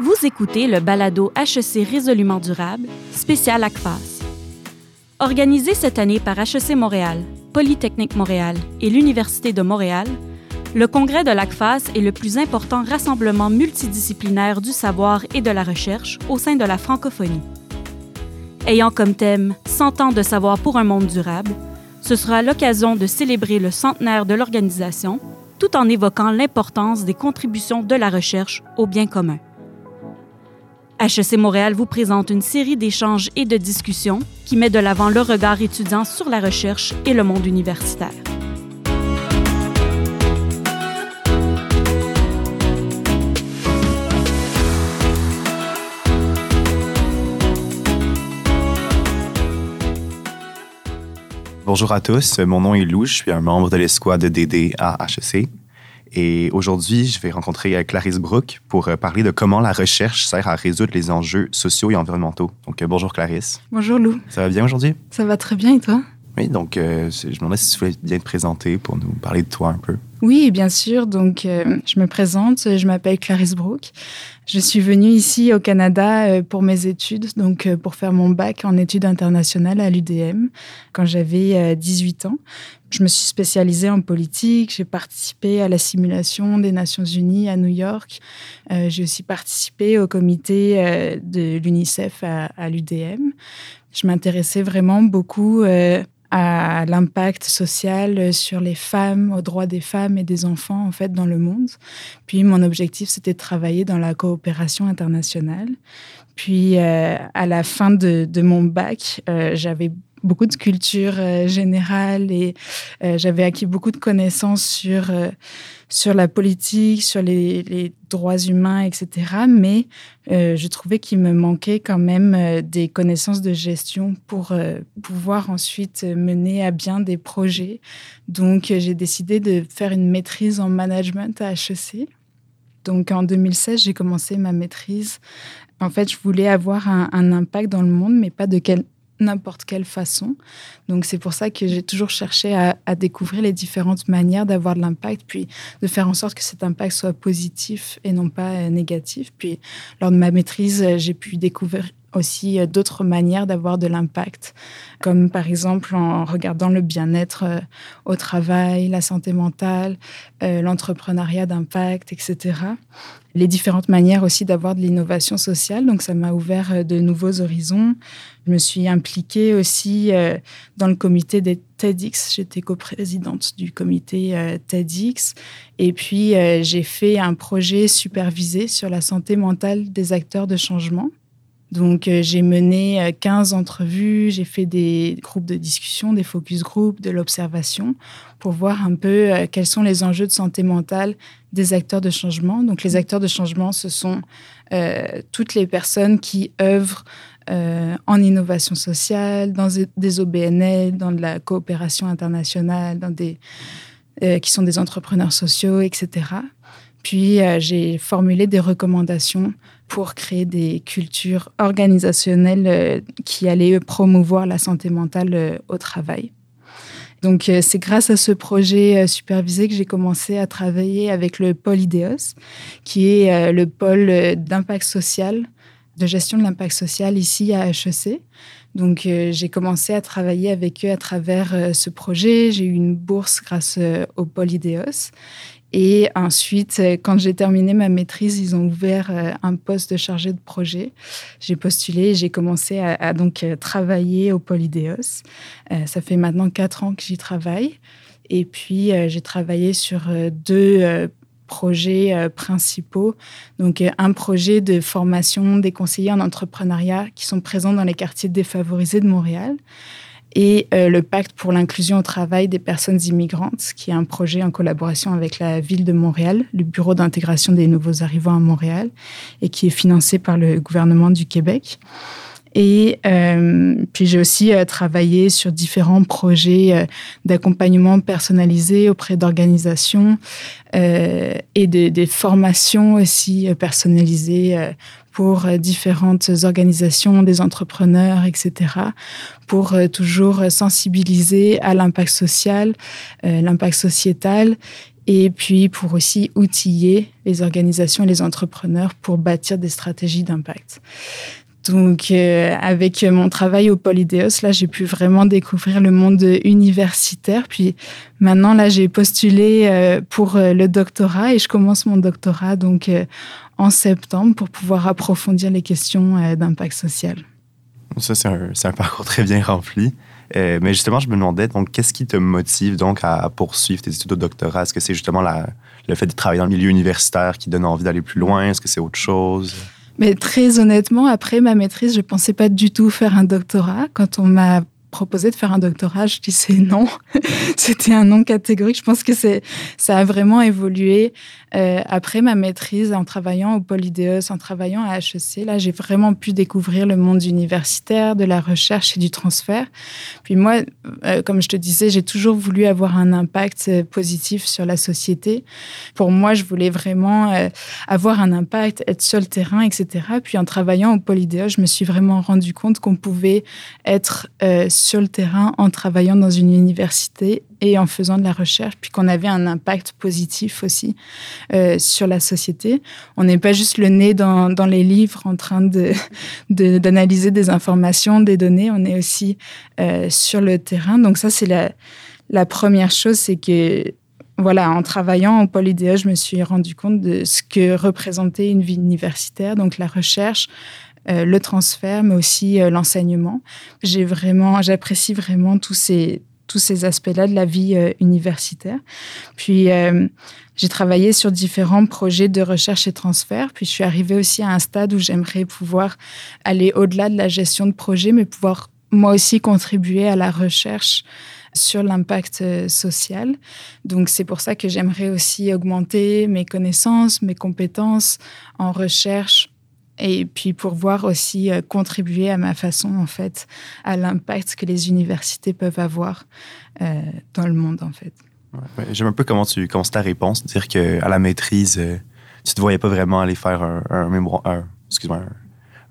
Vous écoutez le balado HEC Résolument Durable, spécial ACFAS. Organisé cette année par HEC Montréal, Polytechnique Montréal et l'Université de Montréal, le congrès de l'ACFAS est le plus important rassemblement multidisciplinaire du savoir et de la recherche au sein de la francophonie. Ayant comme thème 100 ans de savoir pour un monde durable, ce sera l'occasion de célébrer le centenaire de l'organisation tout en évoquant l'importance des contributions de la recherche au bien commun. HEC Montréal vous présente une série d'échanges et de discussions qui met de l'avant le regard étudiant sur la recherche et le monde universitaire. Bonjour à tous, mon nom est Lou, je suis un membre de l'escouade DD à HEC. Et aujourd'hui, je vais rencontrer euh, Clarisse Brook pour euh, parler de comment la recherche sert à résoudre les enjeux sociaux et environnementaux. Donc, euh, bonjour Clarisse. Bonjour Lou. Ça va bien aujourd'hui? Ça va très bien et toi? Oui, donc je me demandais si tu voulais bien te présenter pour nous parler de toi un peu. Oui, bien sûr. Donc, je me présente. Je m'appelle Clarisse Brook. Je suis venue ici au Canada pour mes études, donc pour faire mon bac en études internationales à l'UDM quand j'avais 18 ans. Je me suis spécialisée en politique, j'ai participé à la simulation des Nations Unies à New York, euh, j'ai aussi participé au comité euh, de l'UNICEF à, l'UDM. Je m'intéressais vraiment beaucoup euh, à l'impact social sur les femmes, aux droits des femmes et des enfants en fait dans le monde. Puis mon objectif c'était de travailler dans la coopération internationale. Puis à la fin de, de mon bac, j'avais beaucoup de culture euh, générale et euh, j'avais acquis beaucoup de connaissances sur, euh, sur la politique, sur les, droits humains, etc. Mais je trouvais qu'il me manquait quand même des connaissances de gestion pour pouvoir ensuite mener à bien des projets. Donc j'ai décidé de faire une maîtrise en management à HEC. Donc en 2016, j'ai commencé ma maîtrise. En fait, je voulais avoir un, un, impact dans le monde, mais pas de quel, n'importe quelle façon. Donc c'est pour ça que j'ai toujours cherché à, découvrir les différentes manières d'avoir de l'impact, puis de faire en sorte que cet impact soit positif et non pas euh, négatif. Puis lors de ma maîtrise, euh, j'ai pu découvrir aussi euh, d'autres manières d'avoir de l'impact, comme par exemple en regardant le bien-être euh, au travail, la santé mentale, euh, l'entrepreneuriat d'impact, etc. Les différentes manières aussi d'avoir de l'innovation sociale. Donc ça m'a ouvert de nouveaux horizons. Je me suis impliquée aussi dans le comité des TEDx. J'étais coprésidente du comité TEDx. Et puis j'ai fait un projet supervisé sur la santé mentale des acteurs de changement. Donc, euh, j'ai mené 15 euh, entrevues, j'ai fait des groupes de discussion, des focus groups, de l'observation, pour voir un peu euh, quels sont les enjeux de santé mentale des acteurs de changement. Donc, les acteurs de changement, ce sont toutes les personnes qui œuvrent en innovation sociale, dans des OBNL, dans de la coopération internationale, dans des, qui sont des entrepreneurs sociaux, etc. Puis, j'ai formulé des recommandations pour créer des cultures organisationnelles euh, qui allaient promouvoir la santé mentale euh, au travail. Donc, euh, c'est grâce à ce projet supervisé que j'ai commencé à travailler avec le pôle IDEOS, qui est le pôle d'impact social, de gestion de l'impact social ici à HEC. Donc, j'ai commencé à travailler avec eux à travers ce projet. J'ai eu une bourse grâce au pôle IDEOS. Et ensuite, euh, quand j'ai terminé ma maîtrise, ils ont ouvert euh, un poste de chargé de projet. J'ai postulé et j'ai commencé à, donc euh, travailler au Polydéos. ça fait maintenant quatre ans que j'y travaille. Et puis, j'ai travaillé sur deux projets principaux. Donc, un projet de formation des conseillers en entrepreneuriat qui sont présents dans les quartiers défavorisés de Montréal et euh, le pacte pour l'inclusion au travail des personnes immigrantes, qui est un projet en collaboration avec la ville de Montréal, le bureau d'intégration des nouveaux arrivants à Montréal, et qui est financé par le gouvernement du Québec. Et euh, puis j'ai aussi euh, travaillé sur différents projets d'accompagnement personnalisé auprès d'organisations et des formations aussi personnalisées pour euh, différentes organisations, des entrepreneurs, etc., pour euh, toujours sensibiliser à l'impact social, euh, l'impact sociétal et puis pour aussi outiller les organisations et les entrepreneurs pour bâtir des stratégies d'impact. Donc, euh, avec mon travail au Polydéos, là, j'ai pu vraiment découvrir le monde universitaire. Puis maintenant, là, j'ai postulé euh, pour euh, le doctorat et je commence mon doctorat donc en septembre pour pouvoir approfondir les questions d'impact social. Ça, c'est un, parcours très bien rempli. mais justement, je me demandais, qu'est-ce qui te motive donc à, poursuivre tes études au doctorat? Est-ce que c'est justement le fait de travailler dans le milieu universitaire qui donne envie d'aller plus loin? Est-ce que c'est autre chose? Mais très honnêtement, après ma maîtrise, je pensais pas du tout faire un doctorat. Quand on m'a proposé de faire un doctorat, je disais non. C'était un non catégorique. Je pense que c'est, ça a vraiment évolué euh, après ma maîtrise en travaillant au Polydéos, en travaillant à HEC. Là, j'ai vraiment pu découvrir le monde universitaire, de la recherche et du transfert. Puis moi, euh, comme je te disais, j'ai toujours voulu avoir un impact euh, positif sur la société. Pour moi, je voulais vraiment avoir un impact, être sur le terrain, etc. Puis en travaillant au Polydéos, je me suis vraiment rendu compte qu'on pouvait être sur le terrain en travaillant dans une université et en faisant de la recherche, puis qu'on avait un impact positif aussi euh, sur la société. On n'est pas juste le nez dans, dans les livres en train d'analyser de, d'analyser des informations, des données, on est aussi euh, sur le terrain. Donc ça, c'est la, la première chose, c'est que voilà, en travaillant au Polydéa, je me suis rendu compte de ce que représentait une vie universitaire, donc la recherche, euh, le transfert, mais aussi euh, l'enseignement. J'ai vraiment, j'apprécie vraiment tous ces tous ces aspects-là de la vie euh, universitaire. Puis j'ai travaillé sur différents projets de recherche et transfert. Puis je suis arrivée aussi à un stade où j'aimerais pouvoir aller au-delà de la gestion de projet, mais pouvoir moi aussi contribuer à la recherche sur l'impact social. Donc c'est pour ça que j'aimerais aussi augmenter mes connaissances, mes compétences en recherche et puis pour voir aussi euh, contribuer à ma façon en fait à l'impact que les universités peuvent avoir euh, dans le monde en fait. J'aime un peu comment tu commences ta réponse, dire que à la maîtrise euh, tu te voyais pas vraiment aller faire un, un mémoire, excuse-moi,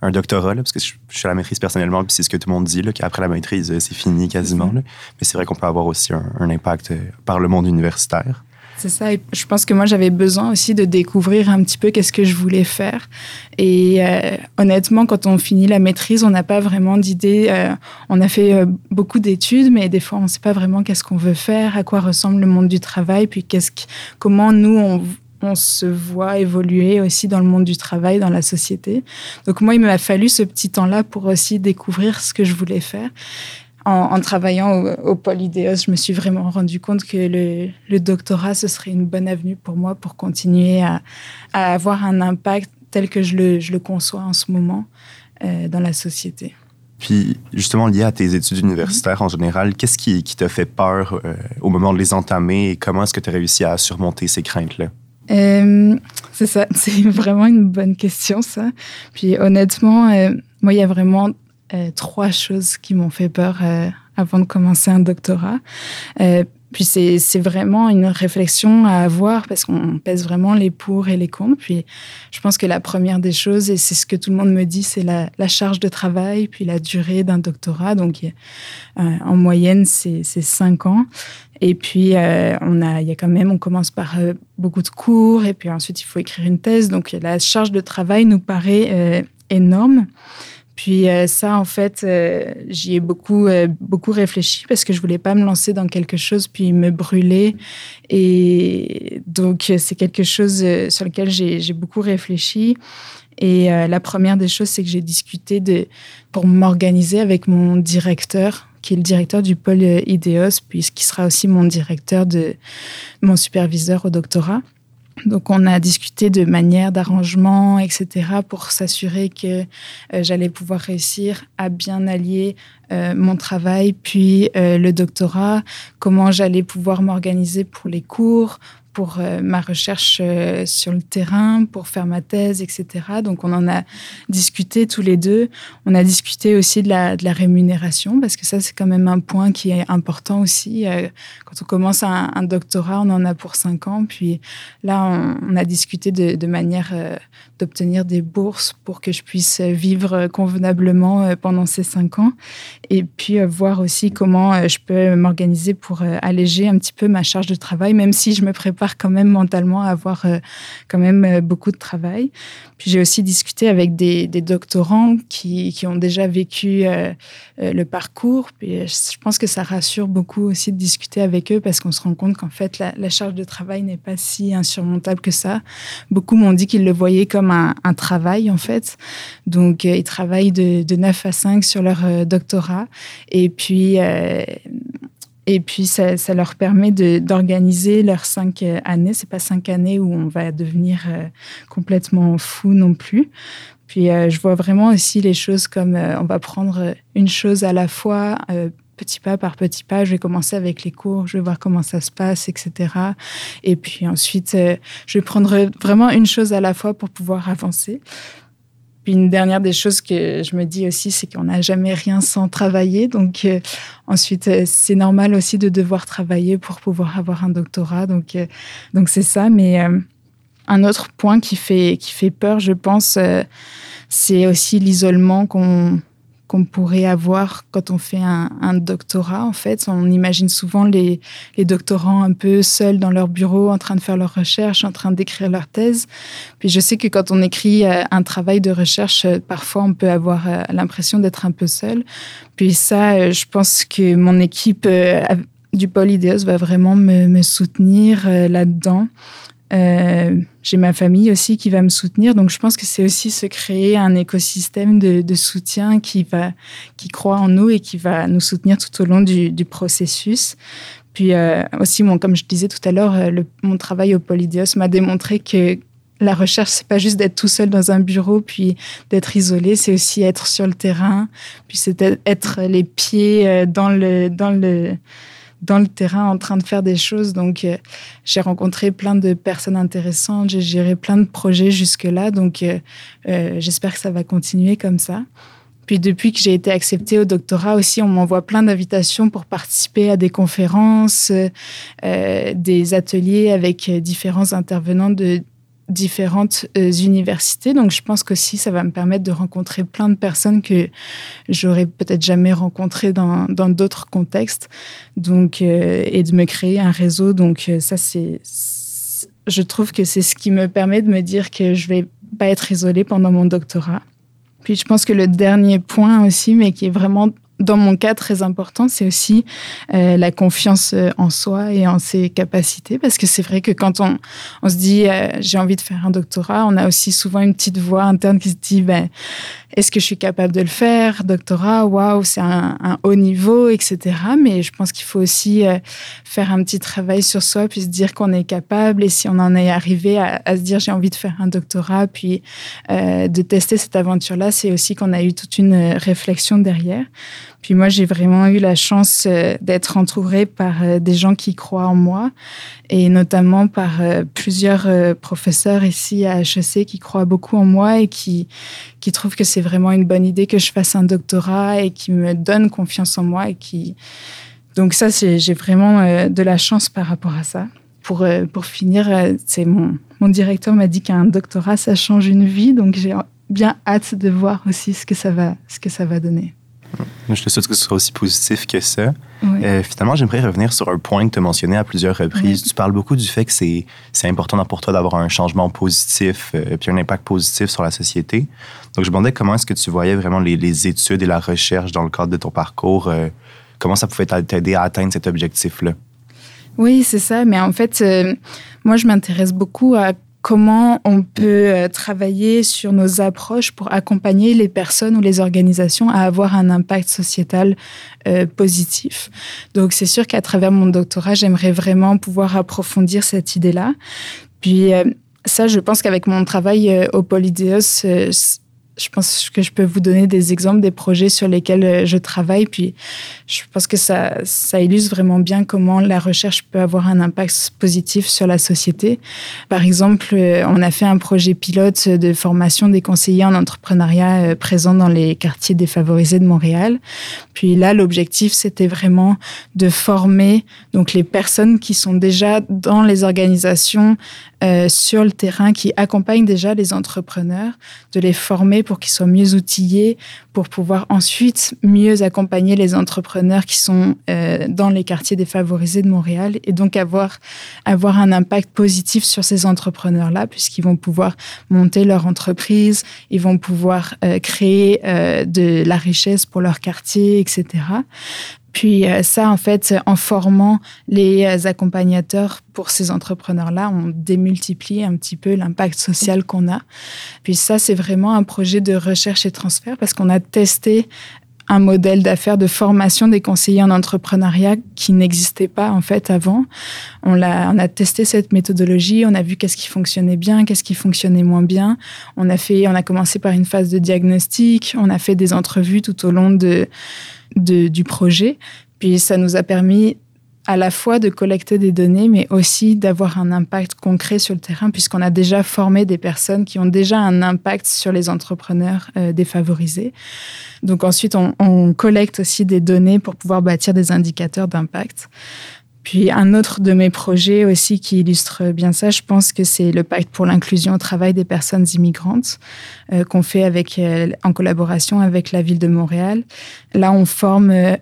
un, doctorat parce que je, suis à la maîtrise personnellement puis c'est ce que tout le monde dit là qu'après la maîtrise c'est fini quasiment mm-hmm. mais c'est vrai qu'on peut avoir aussi un impact par le monde universitaire. C'est ça. Et je pense que moi, j'avais besoin aussi de découvrir un petit peu qu'est-ce que je voulais faire. Et euh, honnêtement, quand on finit la maîtrise, on n'a pas vraiment d'idée. Euh, on a fait euh, beaucoup d'études, mais des fois, on ne sait pas vraiment qu'est-ce qu'on veut faire, à quoi ressemble le monde du travail, puis qu'est-ce comment nous, on, on se voit évoluer aussi dans le monde du travail, dans la société. Donc moi, il m'a fallu ce petit temps-là pour aussi découvrir ce que je voulais faire en, travaillant au, au Polydéos, je me suis vraiment rendu compte que le, doctorat, ce serait une bonne avenue pour moi pour continuer à, avoir un impact tel que je le, je le conçois en ce moment euh, dans la société. Puis, justement, lié à tes études universitaires en général, qu'est-ce qui, qui t'a fait peur euh, au moment de les entamer et comment est-ce que tu as réussi à surmonter ces craintes-là? Euh, c'est ça, c'est vraiment une bonne question, ça. Puis, honnêtement, moi, il y a vraiment euh, trois choses qui m'ont fait peur euh, avant de commencer un doctorat. Euh, puis c'est vraiment une réflexion à avoir parce qu'on pèse vraiment les pour et les contre. Puis je pense que la première des choses, et c'est ce que tout le monde me dit, c'est la, charge de travail, puis la durée d'un doctorat. Donc en moyenne, c'est cinq ans. Et puis on a, il y a quand même, on commence par beaucoup de cours, et puis ensuite il faut écrire une thèse. Donc la charge de travail nous paraît énorme. Puis euh, ça, en fait, euh, j'y ai beaucoup, euh, beaucoup réfléchi parce que je voulais pas me lancer dans quelque chose puis me brûler. Et donc, c'est quelque chose sur lequel j'ai beaucoup réfléchi. Et la première des choses, c'est que j'ai discuté de, pour m'organiser avec mon directeur, qui est le directeur du pôle IDEOS, puis qui sera aussi mon directeur de mon superviseur au doctorat. Donc on a discuté de manière d'arrangement, etc., pour s'assurer que euh, j'allais pouvoir réussir à bien allier euh, mon travail, puis euh, le doctorat, comment j'allais pouvoir m'organiser pour les cours, pour euh, ma recherche euh, sur le terrain, pour faire ma thèse, etc. Donc on en a discuté tous les deux. On a discuté aussi de la, rémunération, parce que ça c'est quand même un point qui est important aussi. Euh, quand on commence un, doctorat, on en a pour cinq ans. Puis là, on, a discuté de manière d'obtenir des bourses pour que je puisse vivre convenablement pendant ces cinq ans. Et puis voir aussi comment je peux m'organiser pour alléger un petit peu ma charge de travail, même si je me prépare quand même mentalement avoir quand même beaucoup de travail. Puis j'ai aussi discuté avec des, doctorants qui, qui, ont déjà vécu le parcours. Puis je pense que ça rassure beaucoup aussi de discuter avec eux parce qu'on se rend compte qu'en fait, la, la charge de travail n'est pas si insurmontable que ça. Beaucoup m'ont dit qu'ils le voyaient comme un, travail, en fait. Donc, ils travaillent de, de, 9 à 5 sur leur doctorat. Et puis, et puis, ça, ça leur permet d'organiser leurs cinq années. C'est pas cinq années où on va devenir euh, complètement fou non plus. Puis, euh, je vois vraiment aussi les choses comme euh, on va prendre une chose à la fois, petit pas par petit pas. Je vais commencer avec les cours, je vais voir comment ça se passe, etc. Et puis ensuite, je vais prendre vraiment une chose à la fois pour pouvoir avancer. Puis une dernière des choses que je me dis aussi, c'est qu'on n'a jamais rien sans travailler. Donc euh, ensuite, euh, c'est normal aussi de devoir travailler pour pouvoir avoir un doctorat. Donc euh, donc c'est ça. Mais un autre point qui fait qui fait peur, je pense, c'est aussi l'isolement qu'on qu'on pourrait avoir quand on fait un, doctorat. En fait, on imagine souvent les, doctorants un peu seuls dans leur bureau, en train de faire leurs recherches, en train d'écrire leur thèse. Puis je sais que quand on écrit euh, un travail de recherche, euh, parfois on peut avoir euh, l'impression d'être un peu seul. Puis ça, je pense que mon équipe du Polydeos va vraiment me, me soutenir là-dedans. Euh, j'ai ma famille aussi qui va me soutenir. Donc, je pense que c'est aussi se créer un écosystème de, soutien qui, va, qui croit en nous et qui va nous soutenir tout au long du, processus. Puis euh, aussi, comme je disais tout à l'heure, euh, mon travail au Polydios m'a démontré que la recherche, c'est pas juste d'être tout seul dans un bureau puis d'être isolé, c'est aussi être sur le terrain, puis c'est être les pieds dans le, dans le, dans le terrain en train de faire des choses. Donc, euh, j'ai rencontré plein de personnes intéressantes, j'ai géré plein de projets jusque-là. Donc, euh, euh, j'espère que ça va continuer comme ça. Puis depuis que j'ai été acceptée au doctorat aussi, on m'envoie plein d'invitations pour participer à des conférences, des ateliers avec différents intervenants de différentes euh, universités. Donc, je pense qu'aussi, ça va me permettre de rencontrer plein de personnes que j'aurais peut-être jamais rencontrées dans d'autres contextes. Donc, euh, et de me créer un réseau. Donc, euh, ça, c'est, je trouve que c'est ce qui me permet de me dire que je vais pas être isolée pendant mon doctorat. Puis, je pense que le dernier point aussi, mais qui est vraiment dans mon cas, très important, c'est aussi euh, la confiance euh, en soi et en ses capacités. Parce que c'est vrai que quand on, se dit euh, j'ai envie de faire un doctorat, on a aussi souvent une petite voix interne qui se dit ben, est-ce que je suis capable de le faire? Doctorat, waouh, c'est un, haut niveau, etc. Mais je pense qu'il faut aussi faire un petit travail sur soi, puis se dire qu'on est capable. Et si on en est arrivé à se dire j'ai envie de faire un doctorat, puis de tester cette aventure-là, c'est aussi qu'on a eu toute une réflexion derrière. Puis moi, j'ai vraiment eu la chance euh, d'être entourée par euh, des gens qui croient en moi et notamment par euh, plusieurs professeurs ici à HEC qui croient beaucoup en moi et qui, qui trouvent que c'est vraiment une bonne idée que je fasse un doctorat et qui me donnent confiance en moi et qui... Donc ça, j'ai vraiment de la chance par rapport à ça. Pour, pour finir, c'est mon, mon directeur m'a dit qu'un doctorat, ça change une vie, donc j'ai bien hâte de voir aussi ce que ça va, ce que ça va donner. Je te souhaite que ce soit aussi positif que ça. Euh, finalement, j'aimerais revenir sur un point que tu as mentionné à plusieurs reprises. Tu parles beaucoup du fait que c'est, important pour toi d'avoir un changement positif euh, puis un impact positif sur la société. Donc, je me demandais comment est-ce que tu voyais vraiment les, études et la recherche dans le cadre de ton parcours. Euh, comment ça pouvait t'aider à atteindre cet objectif-là? Oui, c'est ça. Mais en fait, moi, je m'intéresse beaucoup à comment on peut euh, travailler sur nos approches pour accompagner les personnes ou les organisations à avoir un impact sociétal euh, positif. Donc c'est sûr qu'à travers mon doctorat, j'aimerais vraiment pouvoir approfondir cette idée-là. Puis euh, ça, je pense qu'avec mon travail au Polydeos, je pense que je peux vous donner des exemples des projets sur lesquels euh, je travaille. Puis je pense que ça, ça illustre vraiment bien comment la recherche peut avoir un impact positif sur la société. Par exemple, euh, on a fait un projet pilote de formation des conseillers en entrepreneuriat euh, présents dans les quartiers défavorisés de Montréal. Puis là, l'objectif, c'était vraiment de former donc les personnes qui sont déjà dans les organisations euh, sur le terrain qui accompagnent déjà les entrepreneurs, de les former pour qu'ils soient mieux outillés, pour pouvoir ensuite mieux accompagner les entrepreneurs qui sont euh, dans les quartiers défavorisés de Montréal et donc avoir, avoir un impact positif sur ces entrepreneurs-là puisqu'ils vont pouvoir monter leur entreprise, ils vont pouvoir euh, créer de la richesse pour leur quartier, etc. Puis euh, ça, en fait, en formant les euh, accompagnateurs pour ces entrepreneurs-là, on démultiplie un petit peu l'impact social qu'on a. Puis ça, c'est vraiment un projet de recherche et transfert parce qu'on a testé un modèle d'affaires de formation des conseillers en entrepreneuriat qui n'existait pas en fait avant. On a, on a testé cette méthodologie, on a vu qu'est-ce qui fonctionnait bien, qu'est-ce qui fonctionnait moins bien. On a fait, on a commencé par une phase de diagnostic, on a fait des entrevues tout au long de du projet. Puis ça nous a permis à la fois de collecter des données, mais aussi d'avoir un impact concret sur le terrain, puisqu'on a déjà formé des personnes qui ont déjà un impact sur les entrepreneurs euh, défavorisés. Donc ensuite, on, on, collecte aussi des données pour pouvoir bâtir des indicateurs d'impact. Puis un autre de mes projets aussi qui illustre bien ça, je pense que c'est le pacte pour l'inclusion au travail des personnes immigrantes euh, qu'on fait avec, euh, en collaboration avec la ville de Montréal. Là, on forme euh,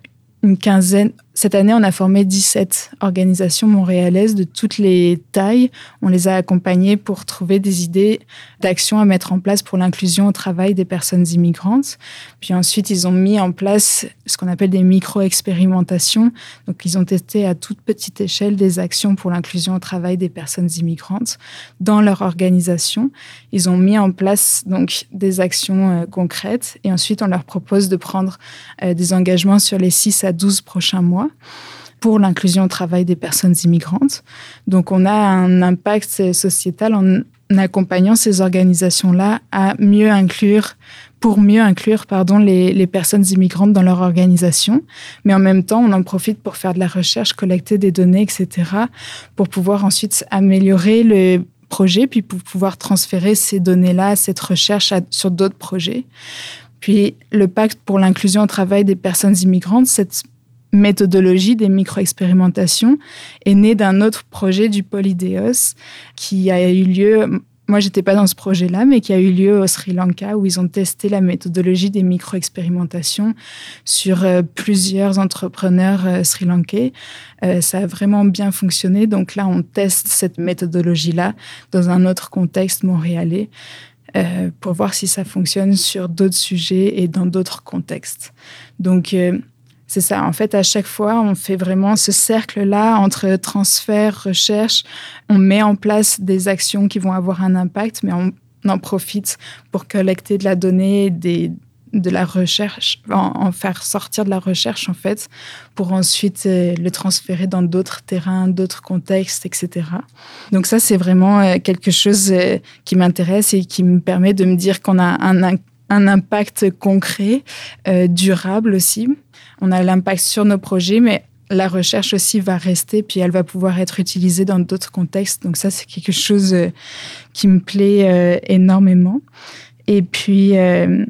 une quinzaine, cette année, on a formé 17 organisations montréalaises de toutes les tailles. On les a accompagnées pour trouver des idées d'actions à mettre en place pour l'inclusion au travail des personnes immigrantes. Puis ensuite, ils ont mis en place ce qu'on appelle des micro-expérimentations. Donc, ils ont testé à toute petite échelle des actions pour l'inclusion au travail des personnes immigrantes dans leur organisation. Ils ont mis en place donc des actions euh, concrètes et ensuite, on leur propose de prendre euh, des engagements sur les 6 à 12 prochains mois pour l'inclusion au travail des personnes immigrantes. Donc on a un impact sociétal en accompagnant ces organisations-là à mieux inclure, pour mieux inclure pardon, les, personnes immigrantes dans leur organisation. Mais en même temps, on en profite pour faire de la recherche, collecter des données, etc., pour pouvoir ensuite améliorer le projet, puis pour pouvoir transférer ces données-là, cette recherche sur d'autres projets. Puis le pacte pour l'inclusion au travail des personnes immigrantes, cette méthodologie des micro-expérimentations est née d'un autre projet du Polydéos qui a eu lieu, moi j'étais pas dans ce projet-là, mais qui a eu lieu au Sri Lanka où ils ont testé la méthodologie des micro-expérimentations sur euh, plusieurs entrepreneurs euh, sri-lankais. Euh, ça a vraiment bien fonctionné. Donc là, on teste cette méthodologie-là dans un autre contexte montréalais. pour voir si ça fonctionne sur d'autres sujets et dans d'autres contextes. Donc, c'est ça. En fait, à chaque fois, on fait vraiment ce cercle-là entre transfert, recherche. On met en place des actions qui vont avoir un impact, mais on en profite pour collecter de la donnée, de la recherche, en, faire sortir de la recherche, en fait, pour ensuite euh, le transférer dans d'autres terrains, d'autres contextes, etc. Donc ça, c'est vraiment euh, quelque chose euh, qui m'intéresse et qui me permet de me dire qu'on a un impact concret, durable aussi on a l'impact sur nos projets, mais la recherche aussi va rester, puis elle va pouvoir être utilisée dans d'autres contextes. Donc ça, c'est quelque chose euh, qui me plaît euh, énormément. Et puis, euh,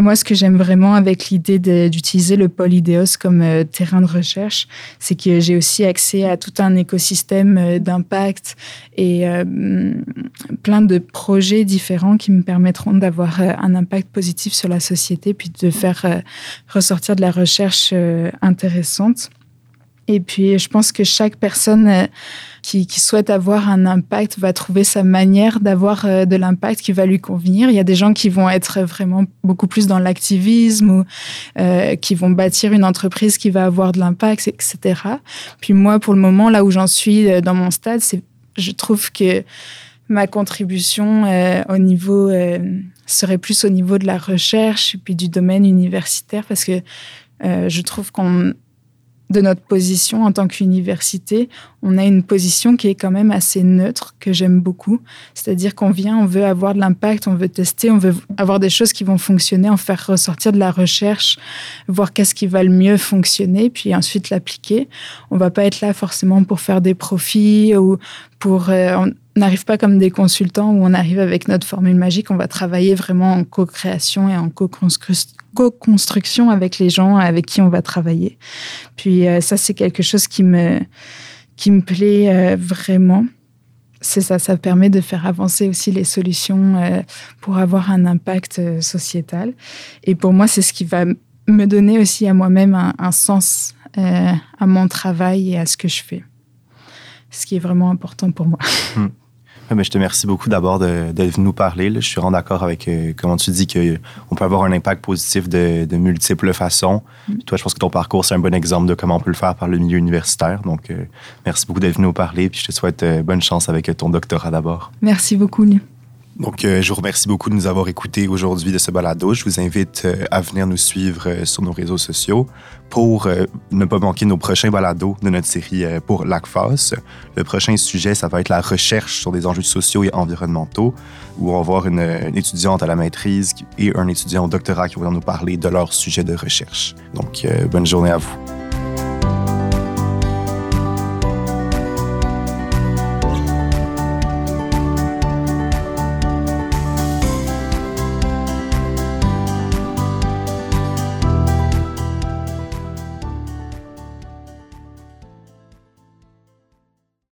moi, ce que j'aime vraiment avec l'idée d'utiliser le Polydéos comme euh, terrain de recherche, c'est que j'ai aussi accès à tout un écosystème euh, d'impact et euh, plein de projets différents qui me permettront d'avoir un impact positif sur la société, puis de faire ressortir de la recherche intéressante. Et puis, je pense que chaque personne euh, qui, souhaite avoir un impact va trouver sa manière d'avoir euh, de l'impact qui va lui convenir. Il y a des gens qui vont être vraiment beaucoup plus dans l'activisme ou euh, qui vont bâtir une entreprise qui va avoir de l'impact, etc. Puis moi, pour le moment, là où j'en suis dans mon stade, c'est, je trouve que ma contribution au niveau serait plus au niveau de la recherche et puis du domaine universitaire parce que je trouve qu'on de notre position en tant qu'université, on a une position qui est quand même assez neutre, que j'aime beaucoup. C'est-à-dire qu'on vient, on veut avoir de l'impact, on veut tester, on veut avoir des choses qui vont fonctionner, en faire ressortir de la recherche, voir qu'est-ce qui va le mieux fonctionner, puis ensuite l'appliquer. On va pas être là forcément pour faire des profits ou pour... Euh, n'arrive pas comme des consultants où on arrive avec notre formule magique, on va travailler vraiment en co-création et en co-construction avec les gens avec qui on va travailler. Puis euh, ça, c'est quelque chose qui me, qui me plaît euh, vraiment. c'est ça, ça permet de faire avancer aussi les solutions pour avoir un impact sociétal. Et pour moi, c'est ce qui va me donner aussi à moi-même un, sens à mon travail et à ce que je fais. Ce qui est vraiment important pour moi. Mais je te remercie beaucoup d'abord d'être venu nous parler. Je suis vraiment d'accord avec euh, comment tu dis qu'on peut avoir un impact positif de, multiples façons. Mm. Toi, je pense que ton parcours, c'est un bon exemple de comment on peut le faire par le milieu universitaire. Donc, euh, merci beaucoup d'être venu nous parler. Puis je te souhaite euh, bonne chance avec ton doctorat d'abord. Merci beaucoup, donc, je vous remercie beaucoup de nous avoir écoutés aujourd'hui de ce balado. Je vous invite à venir nous suivre sur nos réseaux sociaux pour euh, ne pas manquer nos prochains balados de notre série euh, pour l'ACFAS. Le prochain sujet, ça va être la recherche sur des enjeux sociaux et environnementaux, où on va voir une, étudiante à la maîtrise et un étudiant au doctorat qui vont nous parler de leur sujet de recherche. Donc, euh, bonne journée à vous.